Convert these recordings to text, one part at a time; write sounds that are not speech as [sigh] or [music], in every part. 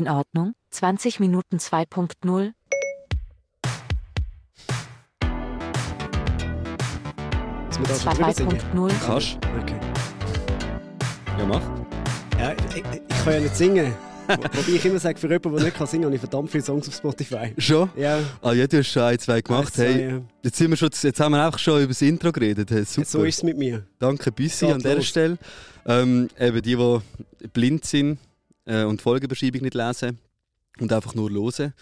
In Ordnung, 20 Minuten 2.0. Dass wir da schon drüber singen. 2.0. Kannst Okay. Ja, mach. Ja, ich, ich, ich kann ja nicht singen. Wo- Wobei ich immer sage, für jemanden, der nicht kann singen kann, habe ich verdammt viele Songs auf Spotify. Schon? Ja, Ah, ja, du hast schon ein, zwei gemacht. zwei, hey, ja. jetzt, sind wir schon, jetzt haben wir einfach schon über das Intro geredet. Hey, super. So ist es mit mir. Danke, Büssi, Geht an dieser. Stelle. Ähm, eben die, die blind sind äh, und die Folgenbeschreibung nicht lesen und einfach nur hören,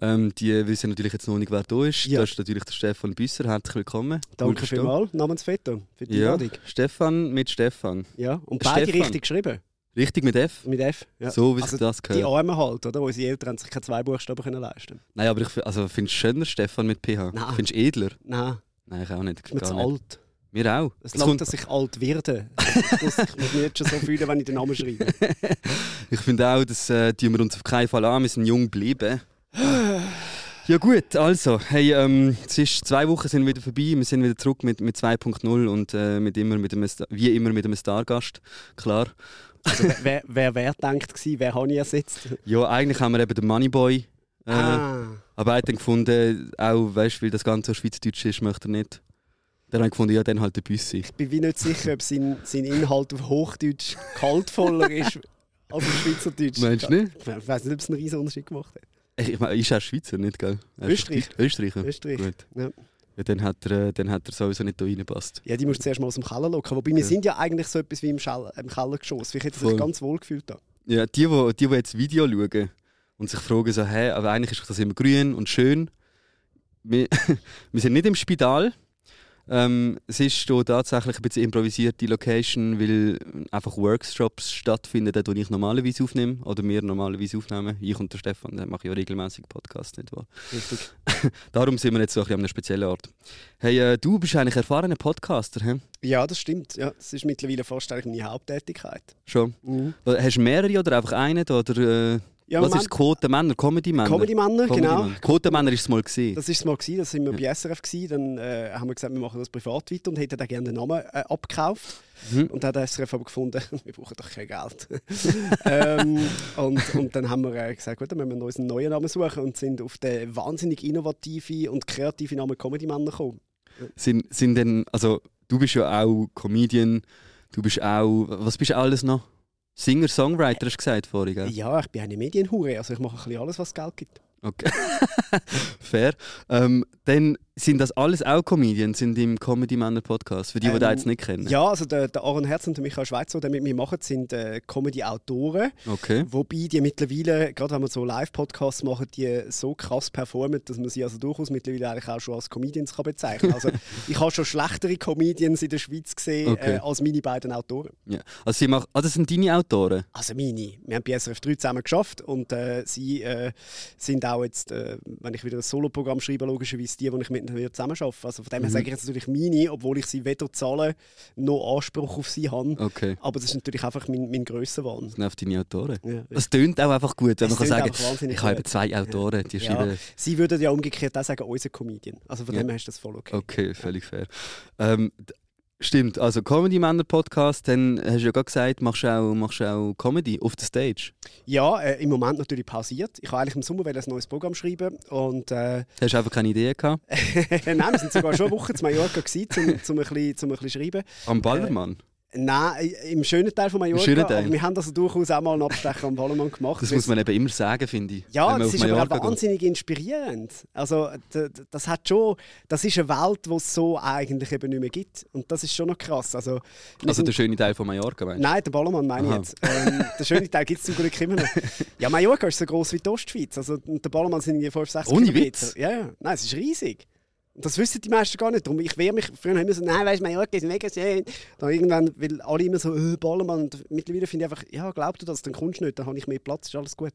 ähm, die wissen natürlich jetzt noch nicht, wer da ist. Ja. Das ist natürlich der Stefan Büsser. Herzlich willkommen. Danke vielmals, namens Veto, für die Ja. Stefan mit Stefan. Ja, und beide Stefan. richtig geschrieben. Richtig mit F? Mit F. Ja. So wie Also das Die gehört. Armen halt, oder? Wo unsere Eltern haben sich keine zwei Buchstaben können leisten Nein, aber ich also, findest du schöner Stefan mit PH? Nein. Findest du edler? Nein, Nein, ich auch nicht. ist mir zu alt. Wir auch. Es Es kommt- dass ich alt werde. Ich muss ich muss mich jetzt schon so fühlen, wenn ich den Namen schreibe. [laughs] Ich finde auch, das äh, tun wir uns auf keinen Fall an. Wir sind jung geblieben. Ja gut, also, hey, ähm, es ist zwei Wochen sind wieder vorbei. Wir sind wieder zurück mit, mit 2.0 und äh, mit immer mit einem, Sta- wie immer mit einem Stargast, klar. Also, wer, wer, wer denkt gewesen, wer habe ich ersetzt? Ja, eigentlich haben wir eben den Moneyboy. Äh, ah, Aber er dann gefunden, auch weißt, weil das Ganze so schweizerdeutsch ist, möchte er nicht. Dann habe ich gefunden, ja, dann halt der Büssi. ich bin wie nicht sicher, ob sein, sein Inhalt auf Hochdeutsch kaltvoller ist als auf Schweizerdeutsch. Meinst du nicht? Ich weiß nicht, ob es einen riesen Unterschied gemacht hat. Ich, ich meine, ist er Schweizer, nicht, gell? Er ist Österreich. Österreicher. Österreich. Gut. Ja. Ja, dann, hat er, äh, dann hat er sowieso nicht da reingepasst. ja, die musst du zuerst mal aus dem Keller locken. Wobei wir Ja. sind ja eigentlich so etwas wie im, Schall, im Kellergeschoss. Ich hätte sich Voll. ganz wohl gefühlt da. Ja, die, die, die, die jetzt Video schauen und sich fragen, so, hä, aber eigentlich ist das immer grün und schön. Wir, [laughs] wir sind nicht im Spital. Ähm, es ist hier tatsächlich ein bisschen improvisierte Location, weil einfach Workshops stattfinden, dort, wo ich normalerweise aufnehme oder wir normalerweise aufnehmen. Ich und der Stefan, der mache ja regelmäßig Podcasts, nicht wahr? Richtig. [laughs] Darum sind wir jetzt so ein bisschen an einem speziellen Ort. Hey, äh, du bist eigentlich erfahrener Podcaster, hä? Ja, das stimmt. Ja, das ist mittlerweile fast eigentlich meine Haupttätigkeit. Schon. Mhm. Hast du mehrere oder einfach einen? Oder, äh, Ja, was ist Quote Männer? Comedy Männer? Comedy-Männer, genau. Comedy-Männer. Quotenmänner ist es mal gesehen. Das war es mal, gewesen, das sind wir bei SRF. Gewesen. Dann äh, haben wir gesagt, wir machen das privat weiter und hätten dann gerne den Namen äh, abgekauft. Mhm. Und dann hat SRF aber gefunden, [laughs] wir brauchen doch kein Geld. [laughs] ähm, und, und dann haben wir äh, gesagt, gut, dann müssen wir uns einen neuen Namen suchen und sind auf den wahnsinnig innovative und kreative Namen Comedy-Männer gekommen. Sind, sind denn, also du bist ja auch Comedian, du bist auch, was bist du alles noch? Singer, Songwriter hast du gesagt vorhin, gell? Ja, ich bin eine Medienhure, also ich mache ein bisschen alles, was Geld gibt. Okay. [laughs] Fair. Ähm, dann sind das alles auch Comedians sind im Comedy Männer Podcast, für die, die Ähm, das jetzt nicht kennen. Ja, also der, der Aaron Herz und der Michael Schweizer, die mit mir machen, sind äh, Comedy-Autoren. Okay. Wobei die mittlerweile, gerade wenn wir so Live-Podcasts machen, die so krass performen, dass man sie also durchaus mittlerweile eigentlich auch schon als Comedians kann bezeichnen kann. Also [laughs] ich habe schon schlechtere Comedians in der Schweiz gesehen Okay. äh, als meine beiden Autoren. Ja. Also, sie machen, ah, das sind deine Autoren? Also meine. Wir haben bei SRF 3 zusammen geschafft und äh, sie äh, sind auch jetzt, äh, wenn ich wieder ein Soloprogramm schreibe, logischerweise die, die ich mit ihnen wieder zusammen arbeite. Also von dem her Mhm. sage ich jetzt natürlich meine, obwohl ich sie weder zahle noch Anspruch auf sie habe. Okay. Aber das ist natürlich einfach mein, mein Grössenwahn. Das einfach deine Autoren. Ja, Das tönt auch einfach gut, wenn Es man kann sagen ich habe zwei Autoren, die Ja, schreiben... sie würden ja umgekehrt auch sagen, unser Comedian. Also von Ja. dem her ist das voll okay. Okay, völlig fair. Ähm, stimmt, also Comedy Männer Podcast, dann hast du ja gerade gesagt, machst du auch, machst du auch Comedy auf der Stage. Ja, äh, im Moment natürlich pausiert. Ich wollte eigentlich im Sommer ein neues Programm schreiben und äh, Hast du einfach keine Idee gehabt? [laughs] nein, wir sind sogar schon eine Woche zu Mallorca gewesen, zum ein bisschen, zum ein bisschen schreiben. Am Ballermann? Nein, im schönen Teil von Mallorca. Schönen Teil. Aber wir haben also durchaus auch mal einen Abstecher am Ballermann gemacht. Das muss man eben immer sagen, finde ich. Ja, das ist aber Mallorca geht. wahnsinnig inspirierend. Also, das hat schon, das ist eine Welt, die es so eigentlich eben nicht mehr gibt. Und das ist schon noch krass. Also, Also der schöne Teil von Mallorca, meinst du? Nein, der Ballermann meine ich jetzt. Ähm, der schöne Teil gibt es zum Glück immer noch. [laughs] Ja, Mallorca ist so groß wie die Ostschweiz. Also, der Ballermann sind irgendwie 5, 6 Ohne Kilometer. Witz? Ja, ja. Nein, es ist riesig. Das wissen die meisten gar nicht. Darum, ich wehre mich, früher haben wir so, nein, weißt du, Mallorca ist mega schön. Dann irgendwann, weil alle immer so, äh, Ballermann. Und mittlerweile finde ich einfach, ja, glaub du das, dann kommst du nicht, dann habe ich mehr Platz, ist alles gut.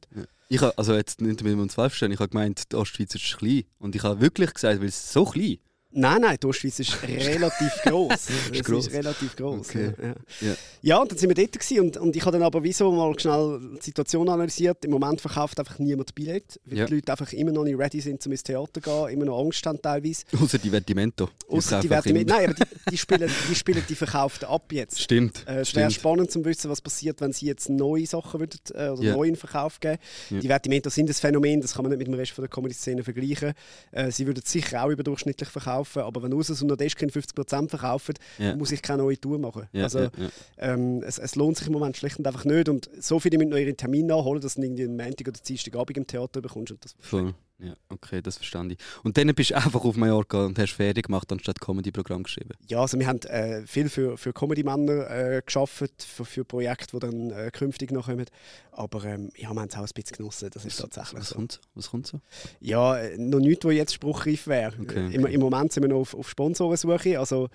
Ich habe, also jetzt nicht wir uns falsch verstehen, ich habe gemeint, die Ostschweiz ist klein. Und ich habe wirklich gesagt, weil es so klein Nein, nein, die Ostschweiz ist [laughs] relativ gross. [laughs] Es gross. ist relativ gross. Okay. Ja, ja. Ja. und dann sind wir dort gewesen und, und ich habe dann aber wieso mal schnell die Situation analysiert. Im Moment verkauft einfach niemand Billett, weil Ja. die Leute einfach immer noch nicht ready sind, um ins Theater zu gehen, immer noch Angst haben teilweise. Außer die Vertimento. Ausser die kaufen werden mit, immer- nein, aber die, die, spielen, die spielen die verkauften ab jetzt. Stimmt. Äh, es wäre spannend zu wissen, was passiert, wenn sie jetzt neue Sachen würden, äh, oder Ja. neu in Verkauf geben. Ja. Die Vertimento sind ein Phänomen, das kann man nicht mit dem Rest von der Comedy-Szene vergleichen. Äh, sie würden sicher auch überdurchschnittlich verkaufen, aber wenn Usus und Nadeshkin 50% verkaufen, Ja. muss ich keine neue Tour machen. Ja, also, ja. Ähm, es, es lohnt sich im Moment schlicht und einfach nicht. Und so viele müssen noch ihre Termine nachholen, dass du irgendwie einen Montag oder Dienstagabend im Theater bekommst. Und das Voll. Ja, okay, das verstand ich. Und dann bist du einfach auf Mallorca und hast Ferien gemacht, anstatt Comedy-Programm geschrieben. Ja, also wir haben äh, viel für, für Comedy-Männer äh, geschafft, für, für Projekte, die dann äh, künftig noch kommen. Aber ähm, ja, wir haben es auch ein bisschen genossen, das ist tatsächlich Was so. kommt so? Was kommt so? Ja, äh, noch nichts, wo jetzt spruchreif wäre. Okay, Im, okay. Im Moment sind wir noch auf, auf Sponsorensuche. Also,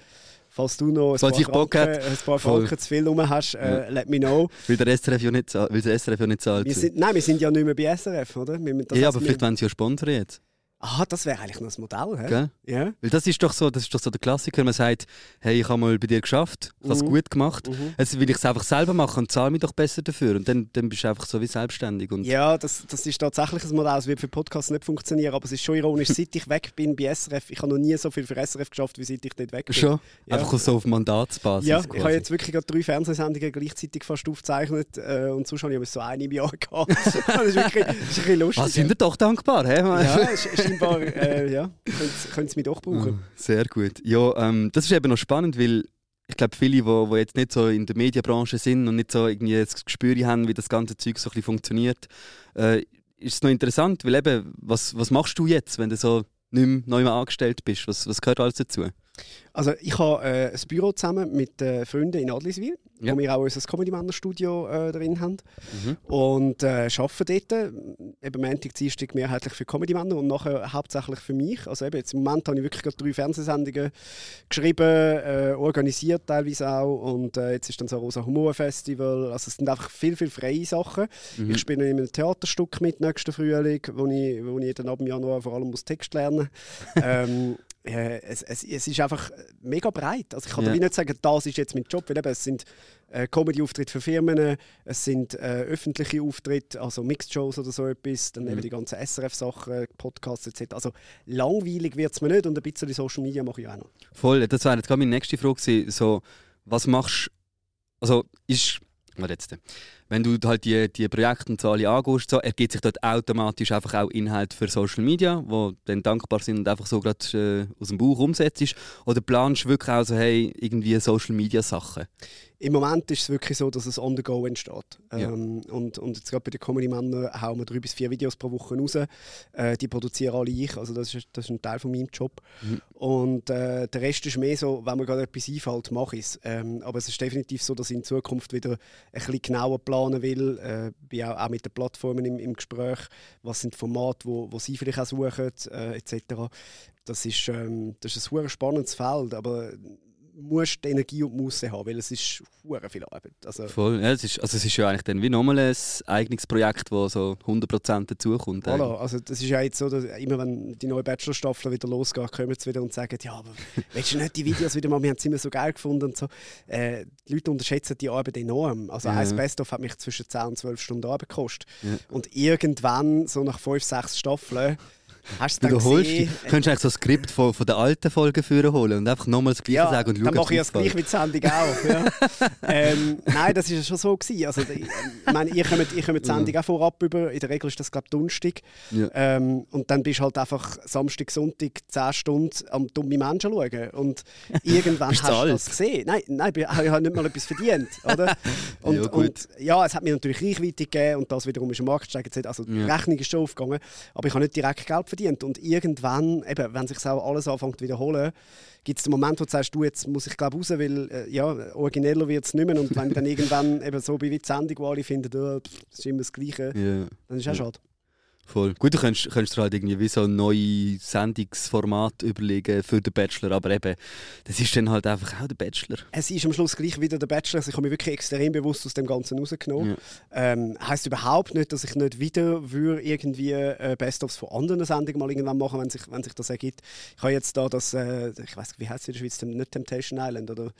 falls du noch ein Falls paar, Bock Franken, ein paar. Franken zu viel rum hast, äh, let me know. Weil der SRF ja nicht, weil der SRF ja nicht zahlt. Wir sind, nein, wir sind ja nicht mehr bei SRF, oder? Wir, ja, aber wir- vielleicht wollen sie ja sponsern jetzt. Aha, das wäre eigentlich noch ein Modell? Gell? Ja. Weil das ist doch so, das ist doch so der Klassiker. Man sagt, hey, ich habe mal bei dir geschafft, ich habe es Mhm. gut gemacht. Mhm. Jetzt will ich es einfach selber machen und zahle mich doch besser dafür. Und dann, dann bist du einfach so wie selbstständig. Und Ja, das, das ist tatsächlich ein Modell. Es wird für Podcasts nicht funktionieren, aber es ist schon ironisch, [laughs] seit ich weg bin bei SRF, ich habe noch nie so viel für SRF geschafft, wie seit ich dort weg bin. Schon? Ja. Einfach so auf Mandatsbasis. Ja, ich quasi. habe jetzt wirklich gerade drei Fernsehsendungen gleichzeitig fast aufgezeichnet äh, und sonst habe ich so eine im Jahr [laughs] gehabt. das ist wirklich das ist ein bisschen lustig. Ah, sind wir doch dankbar, hä? ja, [laughs] scheinbar, [laughs] äh, ja, können sie mich doch brauchen. Ah, Sehr gut. Ja, ähm, das ist eben noch spannend, weil ich glaube, viele, die wo, wo jetzt nicht so in der Medienbranche sind und nicht so irgendwie das Gespür haben, wie das ganze Zeug so ein bisschen funktioniert, äh, ist es noch interessant, weil eben, was, was machst du jetzt, wenn du so nicht mehr neu angestellt bist? Was, was gehört alles dazu? Also ich habe äh, ein Büro zusammen mit äh, Freunden in Adliswil, Ja. wo wir auch unser Comedy-Männer-Studio äh, drin haben. Mhm. Und äh, arbeiten dort, äh, eben Montag, Dienstag mehrheitlich für Comedy-Männer und nachher hauptsächlich für mich. Also eben jetzt im Moment habe ich wirklich gerade drei Fernsehsendungen geschrieben, äh, organisiert teilweise auch und äh, jetzt ist dann so ein Rosa Humor Festival. Also es sind einfach viel, viel freie Sachen. Mhm. Ich spiele in einem Theaterstück mit nächsten Frühling, wo ich, wo ich dann ab Januar vor allem muss Text lernen [laughs] ähm, äh, es, es, es ist einfach mega breit. Also ich kann Ja. nicht sagen, das ist jetzt mein Job, weil eben, es sind äh, Comedy-Auftritte für Firmen, es sind äh, öffentliche Auftritte, also Mixed-Shows oder so etwas, dann Mhm. eben die ganzen SRF-Sachen, Podcasts etc. Also langweilig wird es mir nicht und ein bisschen Social Media mache ich auch noch. Voll, das wäre jetzt gerade meine nächste Frage gewesen. So, was machst Also, ist. Warte jetzt. Wenn du halt die, die Projekte und so alle angehst, so, ergibt sich dort automatisch einfach auch Inhalt für Social Media, wo dann dankbar sind und einfach so gerade äh, aus dem Bauch umsetzt. Oder planst du wirklich auch so, hey, irgendwie Social Media Sachen? Im Moment ist es wirklich so, dass es on the go entsteht. Ja. Ähm, und, und jetzt gerade bei den Comedy-Männern hauen wir drei bis vier Videos pro Woche raus. Äh, die produzieren alle ich, also das ist, das ist ein Teil von meinem Job. Mhm. Und äh, der Rest ist mehr so, wenn mir gerade etwas einfällt, mache ich es. Ähm, aber es ist definitiv so, dass ich in Zukunft wieder ein bisschen genauer planen will. Äh, bin auch, auch mit den Plattformen im, im Gespräch. Was sind die Formate, wo, wo sie vielleicht auch suchen, äh, etc. Das ist, ähm, das ist ein super spannendes Feld, aber musst die Energie und die Muße haben, weil es ist hure viel Arbeit. Also, Voll. Ja, es, ist, also es ist ja eigentlich dann wie nochmal ein eigenes Projekt, das so 100% dazukommt. voilà, also das ist ja jetzt so, dass immer wenn die neue Bachelor-Staffel wieder losgeht, kommen sie wieder und sagen, ja, aber [laughs] willst du nicht die Videos wieder mal, wir haben es immer so geil gefunden und so. Äh, die Leute unterschätzen die Arbeit enorm. Also Ja. ein Best-of hat mich zwischen 10 und 12 Stunden Arbeit gekostet. Ja. Und irgendwann, so nach 5, 6 Staffeln, hast du Du dann holst die, gesehen... könntest eigentlich so ein Skript von, von der alten Folge führen holen und einfach nochmal das Gleiche Ja, sagen und schauen, dann mache ich das gleich wie die Sendung auch. Ja. [laughs] ähm, nein, das war schon so. Gewesen. Also, ich, ich meine, ihr kommt, ihr kommt die Sendung auch vorab über. In der Regel ist das, glaube ich, Donnerstag. Ja. Ähm, und dann bist du halt einfach Samstag, Sonntag 10 Stunden am dummen Menschen schauen. Und [laughs] irgendwann hast du das gesehen. Nein, nein ich habe nicht mal etwas verdient. Oder? [laughs] Und, Ja, ja, und ja, es hat mir natürlich Reichweite gegeben und das wiederum ist im Markt gesteigert. Also die Ja. Rechnung ist schon aufgegangen. Aber ich habe nicht direkt Geld verdient. Und irgendwann, eben, wenn sich auch alles anfängt zu wiederholen, gibt es den Moment, wo du sagst, du, jetzt muss ich glaube raus, weil äh, ja, origineller wird es nicht mehr. Und wenn ich dann [laughs] irgendwann eben so bin wie die Sendung, wo alle finden, oh, pff, das ist immer das Gleiche, Ja. dann ist es auch schade. Voll. Gut, du könntest, könntest dir halt irgendwie wie so ein neues Sendungsformat überlegen für den Bachelor, aber eben, das ist dann halt einfach auch der Bachelor. Es ist am Schluss gleich wieder der Bachelor. Also ich habe mich wirklich extrem bewusst aus dem Ganzen rausgenommen. Ja. Ähm, heißt überhaupt nicht, dass ich nicht wieder würde irgendwie äh, Best-ofs von anderen Sendungen mal irgendwann machen, wenn sich, wenn sich das ergibt. Ich habe jetzt da das, äh, ich weiß wie heißt es in der Schweiz, nicht Temptation Island oder?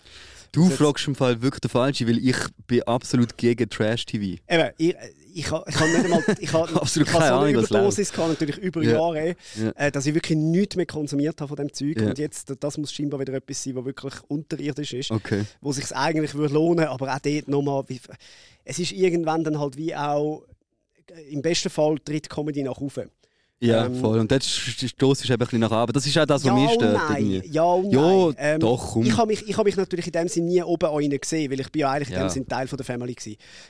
Du fragst im Fall wirklich den Falschen, weil ich bin absolut gegen Trash-TV. Eben, ich, ich, ha- ich habe nicht einmal, ich habe [laughs] habe keine so eine Überdosis gehabt, natürlich über Ja. Jahre, Ja. äh, dass ich wirklich nichts mehr konsumiert habe von dem Zeug. Ja. Und jetzt, das muss scheinbar wieder etwas sein, was wirklich unterirdisch ist. Okay. wo sich eigentlich würde lohnen, aber auch dort nochmal, es ist irgendwann dann halt wie auch im besten Fall tritt Comedy nach oben. Ja, Ähm, voll. Und dort stoßt es eben ein bisschen nach oben. Das ist auch das, was ja mich stört. nein, irgendwie. ja und Ja, nein. Ähm, doch, komm. Ich habe mich, ich hab mich natürlich in dem Sinne nie oben an ihnen gesehen, weil ich bin ja eigentlich in Ja. dem Sinne Teil von der Family. Ist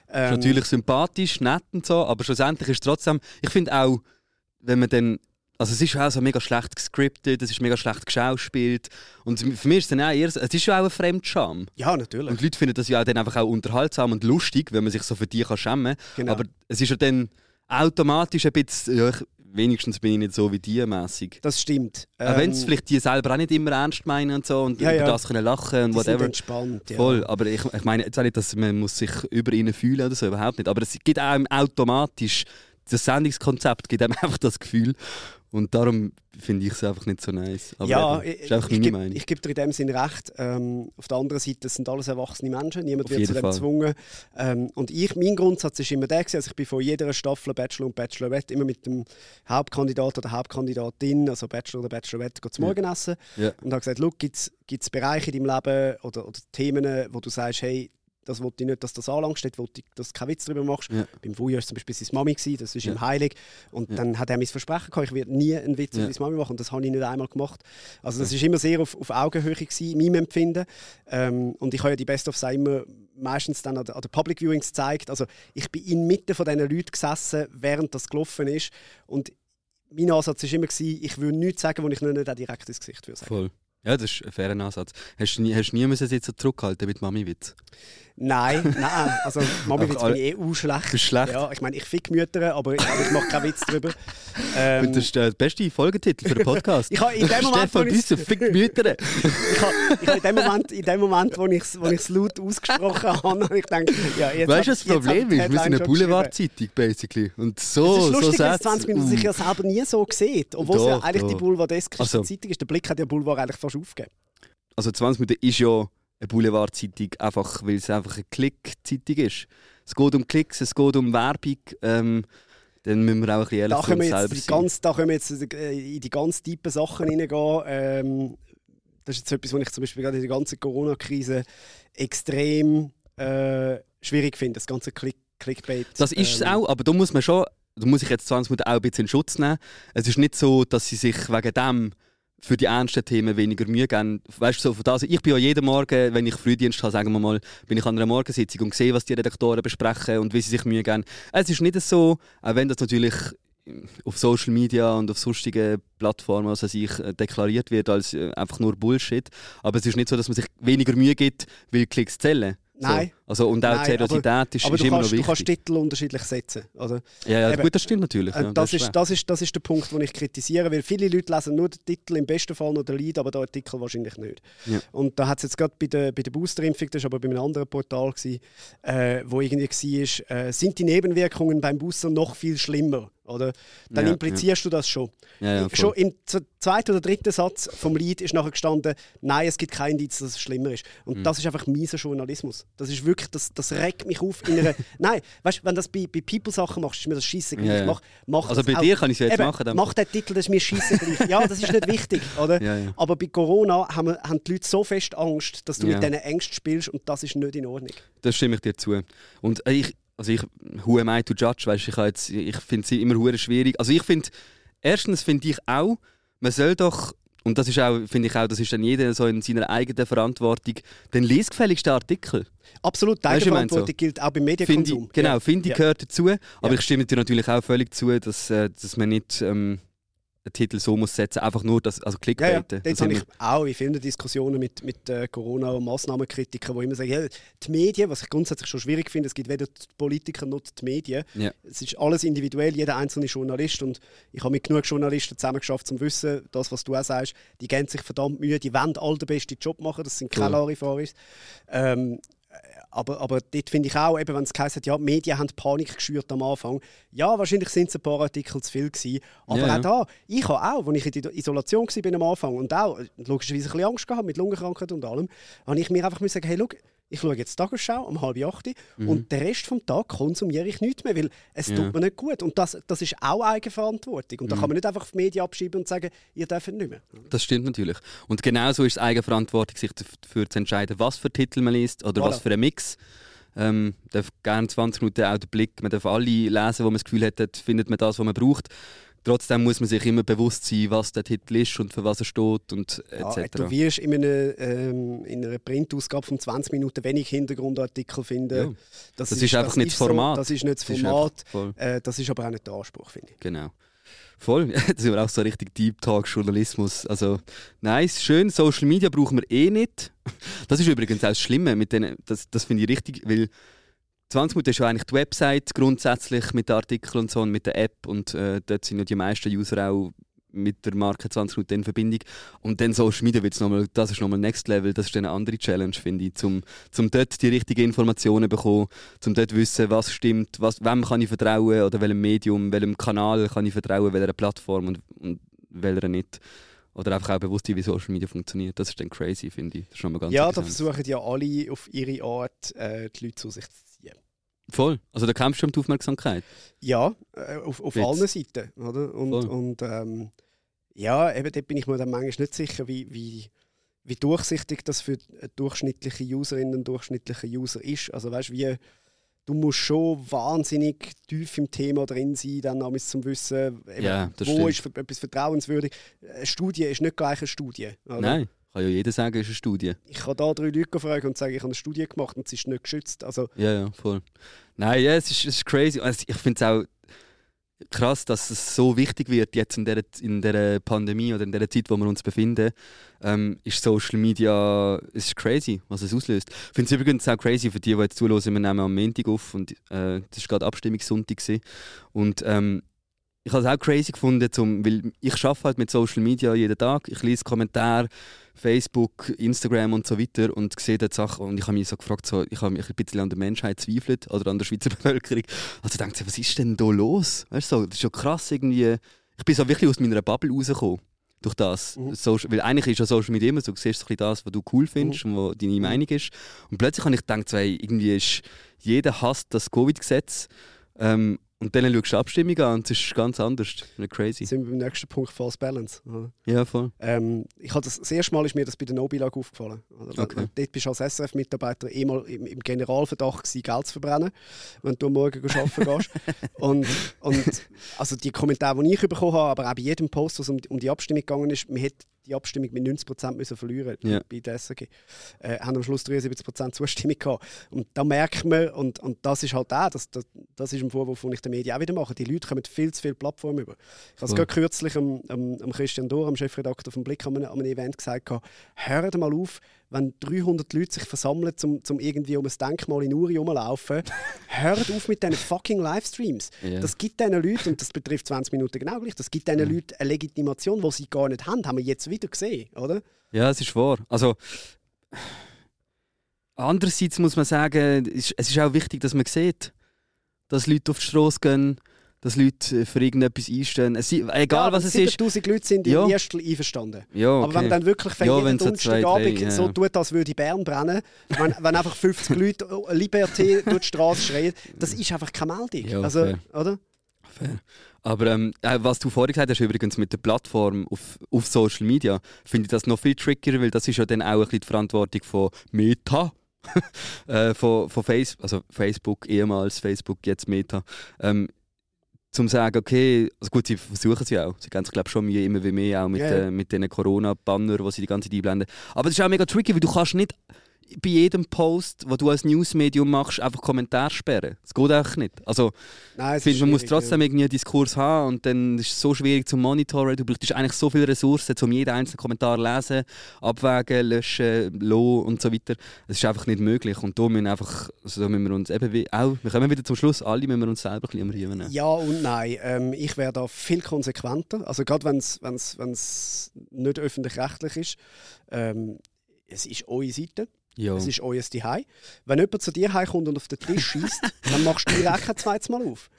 Ähm, natürlich sympathisch, nett und so, aber schlussendlich ist es trotzdem. Ich finde auch, wenn man dann. Also es ist auch so mega schlecht gescriptet, es ist mega schlecht geschauspielt. Und für mich ist es dann auch eher, es ist ja auch ein Fremdscham. Ja, natürlich. Und die Leute finden das ja auch dann einfach auch unterhaltsam und lustig, wenn man sich so für die kann schämen kann. Genau. Aber es ist ja dann automatisch ein bisschen, ja, ich, wenigstens bin ich nicht so wie die mäßig. Das stimmt. Auch wenn es Ähm, vielleicht die selber auch nicht immer ernst meinen und so und Ja, über ja. das können lachen und die sind whatever. entspannt. Ja. Voll, aber ich, ich meine jetzt auch nicht, dass man muss sich über ihnen fühlen oder so, überhaupt nicht. Aber es gibt einem automatisch, das Sendungskonzept gibt einem [laughs] einfach das Gefühl. Und darum finde ich es einfach nicht so nice. Aber ja, eben, ich, ist einfach ich, meine Meinung. ich gebe dir in dem Sinn recht. Ähm, auf der anderen Seite, das sind alles erwachsene Menschen, niemand Auf wird zu dem gezwungen. Ähm, und ich, mein Grundsatz ist immer der, also ich bin von jeder Staffel Bachelor und Bachelorette immer mit dem Hauptkandidat oder Hauptkandidatin, also Bachelor oder Bachelorette, go zum Ja. Morgenessen Ja. und habe gesagt, gibt es Bereiche in deinem Leben oder, oder Themen, wo du sagst, hey, das wollte ich nicht, dass das anlangst, dort wollte ich, dass du keinen Witz darüber machst. Ja. Beim Vuja war zum Beispiel seine Mami, gewesen, das ist Ja. ihm heilig. Und Ja. dann hat er mir das Versprechen gehabt, ich werde nie einen Witz Ja. über seine Mami machen und das habe ich nicht einmal gemacht. Also das ist immer sehr auf, auf Augenhöhe gewesen, in meinem Empfinden. Ähm, und ich habe ja die Best of Say immer meistens dann an, den Public Viewings gezeigt. Also ich bin inmitten von diesen Leuten gesessen, während das gelaufen ist. Und mein Ansatz war immer, gewesen, ich würde nichts sagen, wo ich nicht auch direkt ins Gesicht würde sagen. Voll. Ja, das ist ein fairer Ansatz. Hast du nie, hast du nie müssen jetzt so zurückhalten mit Mami-Witz? Nein, nein, also Mami Einfach Witz bin ich eh auch schlecht. Bist schlecht? Ja, ich meine, ich fick Mütter, aber ich, ich mache keinen Witz darüber. Ähm, das ist der beste Folgetitel für den Podcast. [laughs] Ich habe in dem Moment, Stefan Büsser, fick Mütter. ich habe, habe in dem Moment, in dem Moment wo ich es wo ich's laut ausgesprochen [laughs] habe, habe ich gedacht, ja, jetzt Weißt du, das Problem ist? Wir sind eine Boulevardzeitung, basically. Und so, Es ist so lustig, dass Sätze. 20 Minuten uh. sich ja selber nie so sieht. Obwohl es ja Doch, eigentlich die doch. Boulevardeske Also- Zeitung ist. Der Blick hat ja Boulevard eigentlich fast aufgegeben. Also 20 Minuten ist ja eine Boulevardzeitung, einfach weil es einfach eine Klick-Zeitung ist. Es geht um Klicks, es geht um Werbung. Ähm, dann müssen wir auch ein bisschen ehrlich Da zu können, uns selber sein. ganz, da können wir jetzt äh, in die ganz tiefen Sachen hineingehen. Ähm, das ist jetzt etwas, was ich zum Beispiel gerade in der ganzen Corona-Krise extrem äh, schwierig finde, das ganze Click Clickbait. Das ist es ähm, auch, aber da muss man schon, da muss ich jetzt 20 Minuten auch ein bisschen in Schutz nehmen. Es ist nicht so, dass sie sich wegen dem für die ernsten Themen weniger Mühe geben. Weißt du, so von das, ich bin ja jeden Morgen, wenn ich Frühdienst habe, sagen wir mal, bin ich an einer Morgensitzung und sehe, was die Redaktoren besprechen und wie sie sich Mühe geben. Es ist nicht so, auch wenn das natürlich auf Social Media und auf sonstigen Plattformen also sich deklariert wird als äh, einfach nur Bullshit. Aber es ist nicht so, dass man sich weniger Mühe gibt, weil Klicks zählen. Nein. So. Also, und auch Nein, Seriosität ist, Aber ist immer kannst, noch du kannst wichtig. Titel unterschiedlich setzen. Oder? Ja, ja Eben. gut, das stimmt natürlich. Äh, Ja, das, hast ist, das, ist, das ist der Punkt, den ich kritisiere, weil viele Leute lesen nur den Titel, im besten Fall nur den Lied, aber den Artikel wahrscheinlich nicht. Ja. Und da hat es jetzt gerade bei der, bei der Boosterimpfung, das war aber bei einem anderen Portal, gewesen, äh, wo irgendwie war, äh, sind die Nebenwirkungen beim Booster noch viel schlimmer? Oder? Dann Ja, implizierst du das schon. Ja, ja, schon im zweiten oder dritten Satz vom Lied ist nachher gestanden, nein, es gibt keinen Indiz, dass es schlimmer ist. Und Mhm. das ist einfach mieser Journalismus. Das ist wirklich, das, das regt mich auf in einer... [laughs] nein, weißt du, wenn du das bei, bei People-Sachen machst, ist mir das scheisse gleich. Ja, ja. Mach, mach Also bei auch. dir kann ich es jetzt Eben, machen. dann- Mach den Titel, das ist mir scheisse gleich. [laughs] Ja, das ist nicht wichtig, oder? Ja, ja. Aber bei Corona haben, wir, haben die Leute so fest Angst, dass du Ja. mit diesen Ängsten spielst und das ist nicht in Ordnung. Das stimme ich dir zu. Und äh, ich, also ich, who am I to judge, weißt, ich, habe jetzt- ich finde sie immer hure schwierig. Also ich finde, erstens finde ich auch, man soll doch, und das ist auch, finde ich auch, das ist dann jeder so in seiner eigenen Verantwortung, den lesgefälligsten Artikel. Absolut, die Weißt meine Eigenverantwortung gilt auch beim Medienkonsum. ich, genau, finde ich Ja. gehört dazu. Aber Ja. ich stimme dir natürlich auch völlig zu, dass, äh, dass man nicht, ähm, Titel so muss setzen, einfach nur das, also Ja, ja. Clickbaiten. Dort Das habe haben ich auch in vielen Diskussionen mit, mit äh, Corona- und Massnahmenkritikern, die immer sagen, ja, die Medien, was ich grundsätzlich schon schwierig finde, es gibt weder die Politiker noch die Medien. Ja. Es ist alles individuell, jeder einzelne Journalist. Und ich habe mit genug Journalisten zusammengeschafft, um zu wissen, das, was du auch sagst, die geben sich verdammt Mühe, die wollen alle den besten Job machen, das sind keine Cool. Larifaris. Ähm, aber, aber dort finde ich auch, eben, wenn es hat, ja, die Medien haben Panik geschürt am Anfang. Ja, wahrscheinlich sind es ein paar Artikel zu viel gewesen. Aber Ja, auch da, ich habe auch, als ich in der Isolation war am Anfang und auch äh, logischerweise ein bisschen Angst gehabt mit Lungenkrankheit und allem, habe ich mir einfach müssen sagen, hey, schau, ich schaue jetzt die Tagesschau um halb acht und den Rest vom Tag konsumiere ich nichts mehr, weil es Mhm. Ja. tut mir nicht gut. Und das, das ist auch Eigenverantwortung. Und da kann man nicht einfach auf die Medien abschieben und sagen, ihr dürft nicht mehr. Das stimmt natürlich. Und genauso ist es Eigenverantwortung, sich dafür zu entscheiden, was für Titel man liest oder Voilà. was für ein Mix. Ähm, man darf gerne 20 Minuten auch den Blick, man darf alle lesen, wo man das Gefühl hat, findet man das, was man braucht. Trotzdem muss man sich immer bewusst sein, was der Titel ist und für was er steht und Ja, etc. du wirst in einer, ähm, in einer Printausgabe von 20 Minuten wenig Hintergrundartikel finden. Ja. Das ist einfach nicht das so, Format. das ist nicht das Das ist Format. voll- äh, das ist aber auch nicht der Anspruch, finde ich. Genau. Voll. [laughs] Das ist aber auch so richtig Deep Talk Journalismus. Also nice, schön. Social Media brauchen wir eh nicht. Das ist übrigens auch das Schlimme mit denen. Das, das finde ich richtig, weil 20 Minuten ist ja eigentlich die Website grundsätzlich mit den Artikeln und so und mit der App und äh, dort sind ja die meisten User auch mit der Marke 20 Minuten in Verbindung. Und dann Social Media wird's noch mal, das ist nochmal Next Level, das ist dann eine andere Challenge, finde ich, zum, zum dort die richtigen Informationen bekommen, zum dort wissen, was stimmt, was, wem kann ich vertrauen oder welchem Medium, welchem Kanal kann ich vertrauen, welcher Plattform und, und welcher nicht. Oder einfach auch bewusst, wie Social Media funktioniert. Das ist dann crazy, finde ich. Das ist schon mal ganz Ja, da versuchen ja alle auf ihre Art äh, die Leute zu sich zu. Voll. Also da kämpfst du um die Aufmerksamkeit. Ja, äh, auf, auf Jetzt. allen Seiten. Oder? Und, Voll. und ähm, ja, eben dort bin ich mir dann manchmal nicht sicher, wie, wie, wie durchsichtig das für durchschnittliche Userin, einen durchschnittlichen User ist. Also weißt wie du musst schon wahnsinnig tief im Thema drin sein, dann damals zum Wissen, eben, Ja, wo stimmt. ist etwas vertrauenswürdig. Eine Studie ist nicht gleich eine Studie. Oder? Nein, kann ja jeder sagen, ist eine Studie. Ich kann da drei Leute fragen und sagen, ich habe eine Studie gemacht und sie ist nicht geschützt. Also, Ja, ja, voll. Nein, ja, es ist, es ist crazy. Also ich finde es auch krass, dass es so wichtig wird jetzt in der, in der Pandemie oder in der Zeit, wo wir uns befinden, ähm, ist Social Media, es ist crazy, was es auslöst. Ich finde es übrigens auch crazy für die, die jetzt zuhören, wir nehmen am Montag auf und äh, das war gerade Abstimmungssonntag gewesen. und ähm, ich habe es auch crazy gefunden, zum, weil ich arbeite halt mit Social Media jeden Tag, ich lese Kommentare, Facebook, Instagram und so weiter und sehe dort Sachen und ich habe mich so gefragt, so, ich habe mich ein bisschen an der Menschheit zweifelt oder an der Schweizer [laughs] Bevölkerung. Also denkt sie, was ist denn da los? Weißt du, so, das ist schon krass irgendwie. Ich bin so wirklich aus meiner Bubble rausgekommen durch das. Mhm. Social, weil eigentlich ist ja Social Media immer so, du siehst so ein bisschen das, was du cool findest und was deine Meinung ist. Und plötzlich habe ich gedacht, so, hey, irgendwie ist jeder hasst das Covid-Gesetz. Ähm, und dann schaust du die Abstimmung an und es ist ganz anders. Nicht crazy. Sind wir beim nächsten Punkt False Balance. oder? Ja, voll. Ähm, ich hatte das, das erste Mal ist mir das bei der Nobilag aufgefallen. Oder? Okay. Dort bist du als SRF-Mitarbeiter eh mal im, im Generalverdacht gewesen, Geld zu verbrennen, wenn du Morgen arbeiten gehst. [laughs] und, und also die Kommentare, die ich bekommen habe, aber auch bei jedem Post, was um, um die Abstimmung gegangen ist, man hätte die Abstimmung mit 90% müssen verlieren Ja. bei der SRG. Äh, haben am Schluss 73% Zustimmung gehabt. Und da merkt man, und, und das ist halt auch, das, das, das ist ein Vorwurf, den ich den Medien auch wieder mache, die Leute kommen viel zu viele Plattformen über. Ich habe es gerade kürzlich am, am, am Christian Dohr, am Chefredakteur vom Blick, an einem, an einem Event gesagt, hört mal auf, wenn 300 Leute sich versammeln, zum, zum irgendwie um ein Denkmal in Uri rumlaufen, [laughs] hört auf mit diesen fucking Livestreams. Ja. Das gibt diesen Leuten, und das betrifft 20 Minuten genau gleich, das gibt diesen Leuten eine Legitimation, die sie gar nicht haben, haben wir jetzt wieder gesehen, oder? Ja, es ist wahr. Also, andererseits muss man sagen, es ist auch wichtig, dass man sieht, dass Leute auf die Straße gehen, dass Leute äh, für irgendetwas einstehen. Es, egal ja, was es ist. 7000 Leute sind Ja. im ersten einverstanden. Ja, Aber wenn okay. dann wirklich wenn Ja, jeden so Donnerstagabend ja. so tut, als würde Bern brennen, wenn, wenn einfach 50 Leute oh, Liberté [laughs] durch die Straße schreien, das ist einfach keine Meldung. Also, fair. oder? Fair. Aber ähm, äh, was du vorhin gesagt hast, übrigens mit der Plattform auf, auf Social Media, finde ich das noch viel trickier, weil das ist ja dann auch ein bisschen die Verantwortung von Meta. [laughs] äh, von, von Face, also Facebook, ehemals Facebook, jetzt Meta. Ähm, zum sagen, okay, also gut, sie versuchen es ja auch. Sie geben sich, glaube schon Mühe, immer wie mehr, auch mit, ja. äh, mit diesen Corona-Banner, die sie die ganze Zeit einblenden. Aber das ist auch mega tricky, weil du kannst nicht bei jedem Post, wo du als Newsmedium machst, einfach Kommentare sperren. Das geht einfach nicht. Also, Nein, finde, man muss trotzdem irgendwie einen Diskurs haben und dann ist es so schwierig zu monitoren. Du brauchst eigentlich so viele Ressourcen, um jeden einzelnen Kommentar lesen, abwägen, löschen, lo und so weiter. Es ist einfach nicht möglich. Und da müssen, einfach, also da müssen wir uns eben auch, wir kommen wieder zum Schluss, alle müssen wir uns selber ein bisschen am nehmen. Ja und nein. Ähm, ich wäre da viel konsequenter. Also gerade wenn es nicht öffentlich-rechtlich ist. Ähm, es ist eure Seite, Ja. es ist euer Zuhause. Wenn jemand zu dir heimkommt und auf den Tisch schießt, [laughs] dann machst du direkt kein zweites Mal auf.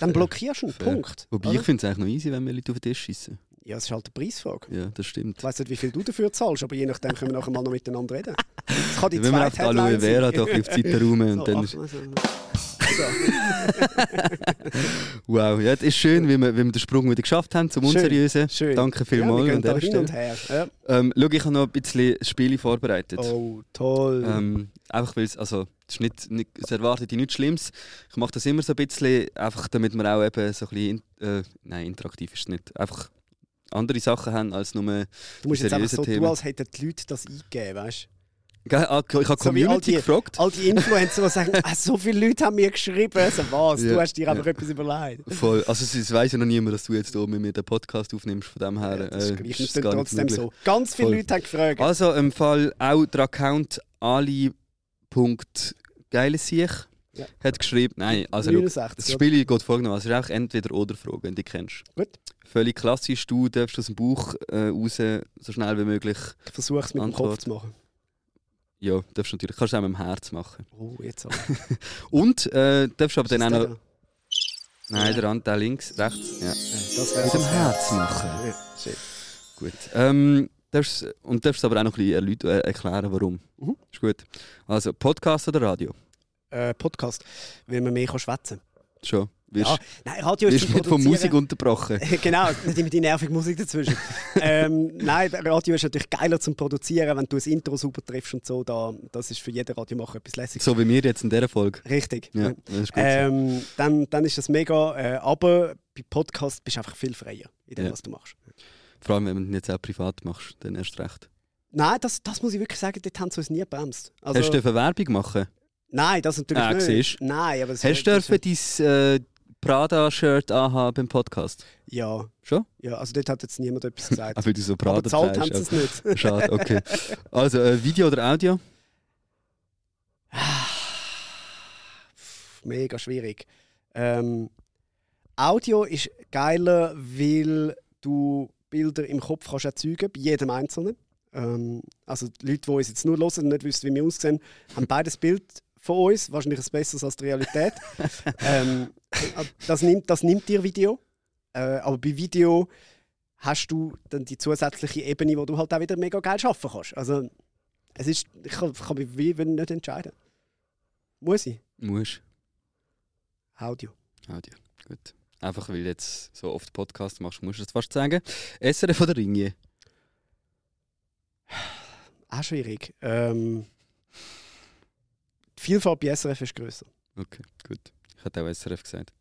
Dann blockierst du ihn. Fair. Punkt. Wobei Oder? ich finde es eigentlich noch easy, wenn wir Leute auf den Tisch schießen. Ja, es ist halt eine Preisfrage. Ja, das stimmt. Ich weiß nicht, wie viel du dafür zahlst, aber je nachdem können wir nachher mal noch miteinander reden. Das kann die Wenn wir auf die Aloe Vera doch auf die Seite räumen und So, dann ach, ist, [laughs] Wow, ja, es ist schön, wie wir, wie wir den Sprung wieder geschafft haben zum Schön, Unseriösen. Schön. Danke ja, vielmals wir an dieser hin und Stelle. her. Ja. Ähm, schau, ich habe noch ein bisschen Spiele vorbereitet. Oh, toll. Ähm, einfach weil es, also, es nicht, nicht, es erwartet dich nichts Schlimmes. Ich mache das immer so ein bisschen, einfach damit wir auch eben so ein bisschen, äh, nein, interaktiv ist es nicht. Einfach andere Sachen haben als nur, du musst jetzt einfach so Themen. tun, als hätten die Leute das eingegeben, weißt Ah, ich habe So all Community die- gefragt. All die Influencer, die sagen, ah, so viele Leute haben mir geschrieben. Also was? Ja, Du hast dir einfach ja. etwas überlegt. Voll. Also es, weiss ja noch niemand, dass du jetzt hier mit mir den Podcast aufnimmst, von dem her Ja, das ist äh, ist nicht trotzdem so. Ganz viele Voll. Leute haben gefragt. Also im Fall auch der Account ali.geilesiech Ja. hat geschrieben, nein, also schau, 69. das. Spiel geht folgendermaßen, es ist auch entweder oder Frage, wenn du die kennst. Gut. Völlig klassisch, du darfst aus dem Buch äh, raus, so schnell wie möglich. Ich versuche es mit dem Antwort. Kopf zu machen. Ja, darfst du natürlich, kannst du auch mit dem Herz machen. Oh, jetzt aber. [laughs] Und äh, darfst aber dann auch noch, der nein, der Anteil links, rechts, ja. Ja, Das Mit dem Herz machen. Ja, schön. Gut. Ähm, darfst, und darfst aber auch noch ein bisschen äh, erklären, warum. Mhm. Ist gut. Also, Podcast oder Radio? Äh, Podcast, weil man mehr kann schwätzen Schon. Wirst, Ja, nein, Radio ist wirst nicht von Musik unterbrochen. [laughs] genau, nicht immer die nervige Musik dazwischen. [laughs] ähm, nein, Radio ist natürlich geiler zum Produzieren, wenn du das Intro super triffst und so. Da, das ist für jeden Radiomacher etwas lässig. So wie wir jetzt in dieser Folge. Richtig. Ja, ist. Ähm, dann, dann ist das mega. Äh, aber bei Podcast bist du einfach viel freier in dem, Ja. was du machst. Vor allem, wenn du ihn jetzt auch privat machst, dann erst recht. Nein, das, das muss ich wirklich sagen, dort haben sie uns nie gebremst. Also, Hast du dürfen Werbung machen? nein, das natürlich Ah, nicht. siehst. Nein, aber Hast du dein äh, Prada-Shirt anhaben beim Podcast? Ja. Schon? Ja, also dort hat jetzt niemand etwas gesagt. [laughs] Weil du so aber Prada bezahlt haben trägst, sie es nicht. [laughs] Schade, okay. Also, äh, Video oder Audio? [sighs] Mega schwierig. Ähm, Audio ist geiler, weil du Bilder im Kopf kannst erzeugen, bei jedem Einzelnen. Ähm, also die Leute, die uns jetzt nur hören und nicht wissen, wie wir aussehen, haben beides Bild von uns, wahrscheinlich ein besseres als die Realität. [laughs] ähm, das, nimmt, das nimmt dir Video. Äh, aber bei Video hast du dann die zusätzliche Ebene, wo du halt auch wieder mega geil arbeiten kannst. Also es ist, ich kann, ich kann mich wie nicht entscheiden. Muss ich? Musst. Audio. Audio. Gut. Einfach weil du jetzt so oft Podcast machst, musst du das fast sagen. SRF oder Ringier? Auch schwierig. Ähm, die Vielfalt bei SRF ist grösser. Okay, gut. Ich hätte auch SRF gesagt.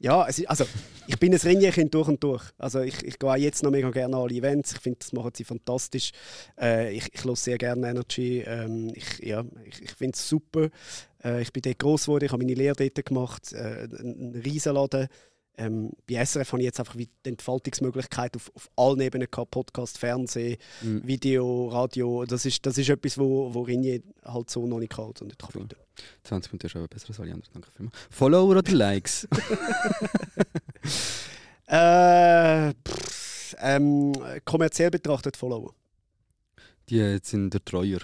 Ja, es ist, also, ich bin ein Ringier-Kind durch und durch. Also ich, ich gehe auch jetzt noch mega gerne an alle Events. Ich finde, das machen sie fantastisch. Äh, ich ich höre sehr gerne Energy. Ähm, ich ja, ich, ich finde es super. Äh, ich bin dort gross geworden, ich habe meine Lehre dort gemacht. Äh, ein Riesenladen. Ähm, bei SRF habe ich jetzt einfach die Entfaltungsmöglichkeit auf, auf allen Ebenen gehabt. Podcast, Fernsehen, Mhm. Video, Radio. Das ist, das ist etwas, wo, wo Ringier halt so noch nicht kann und nicht kann bieten. 20 Minuten ist aber besser als alle anderen. Danke vielmals. Follower oder Likes? [laughs] [laughs] Äh, pff, ähm, kommerziell betrachtet Follower. Die jetzt sind der Treuer.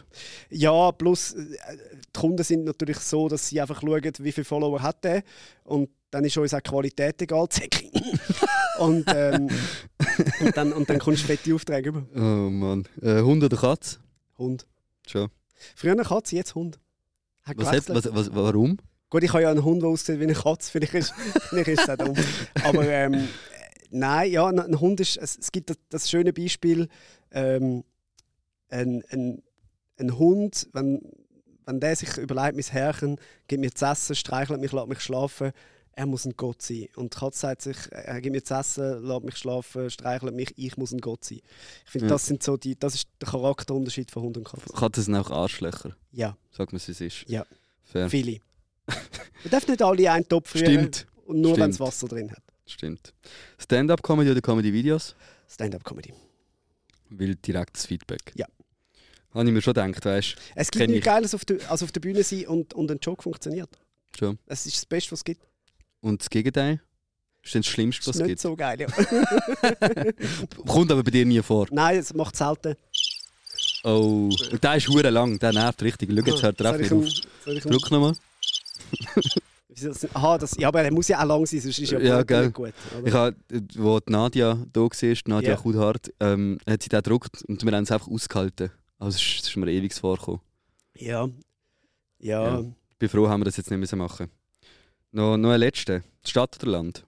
Ja, plus äh, die Kunden sind natürlich so, dass sie einfach schauen, wie viele Follower hat er und dann ist uns auch die Qualität egal, [laughs] und, ähm, und, dann, und dann kommst du fette Aufträge über. Oh Mann. Äh, Hund oder Katz? Hund. Schon. Früher eine Katze, jetzt Hund. Hat Was hat, was, was, warum? Gut, ich habe ja einen Hund, der aussieht wie eine Katze, vielleicht ist, vielleicht ist auch dumm. Aber ähm, äh, nein, ja, ein ein Hund ist, es, es gibt das, das schöne Beispiel, ähm, ein, ein, ein Hund, wenn, wenn der sich überlegt, mein Herrchen gibt mir zu essen, streichelt mich, lässt mich schlafen, er muss ein Gott sein. Und die Katze sagt sich, er gibt mir zu essen, lässt mich schlafen, streichelt mich, ich muss ein Gott sein. Ich finde, Ja. das, sind so die, das ist der Charakterunterschied von Hund und Katze. Katzen sind auch Arschlöcher. Ja, Sag mir, wie es ist. Ja. Fair. viele. [laughs] Man darf nicht alle in einen Topf rühren Stimmt. und nur wenn es. Wasser drin hat. Stimmt. Stand-up-Comedy oder Comedy-Videos? Stand-up-Comedy. Will direktes Feedback. Ja. Habe ich mir schon gedacht, weißt du? Es gibt nichts ich. Geiles auf der, als auf der Bühne sein und, und ein Joke funktioniert. Schon. Es ist das Beste, was es gibt. Und das Gegenteil? Ist dann das Schlimmste, was es nicht gibt. so geil. Ja. [laughs] Kommt aber bei dir nie vor. Nein, es macht selten. Oh. Und der ist hure lang, der nervt richtig. Schau, jetzt hört er auf Drück nochmal. Aha, das, ja, aber er muss ja auch lang sein, sonst ist ja, Ja, gut- gell. nicht gut. oder? Ich habe, wo die Nadia da war, Nadia Ja. Kudhart, ähm, hat sie den gedruckt und wir haben es einfach ausgehalten. Also es ist, es ist mir ewig vorgekommen. Ja. Ja. Ja. Ich bin froh, haben wir das jetzt nicht müssen machen Noch, noch ein letzter. Stadt oder Land?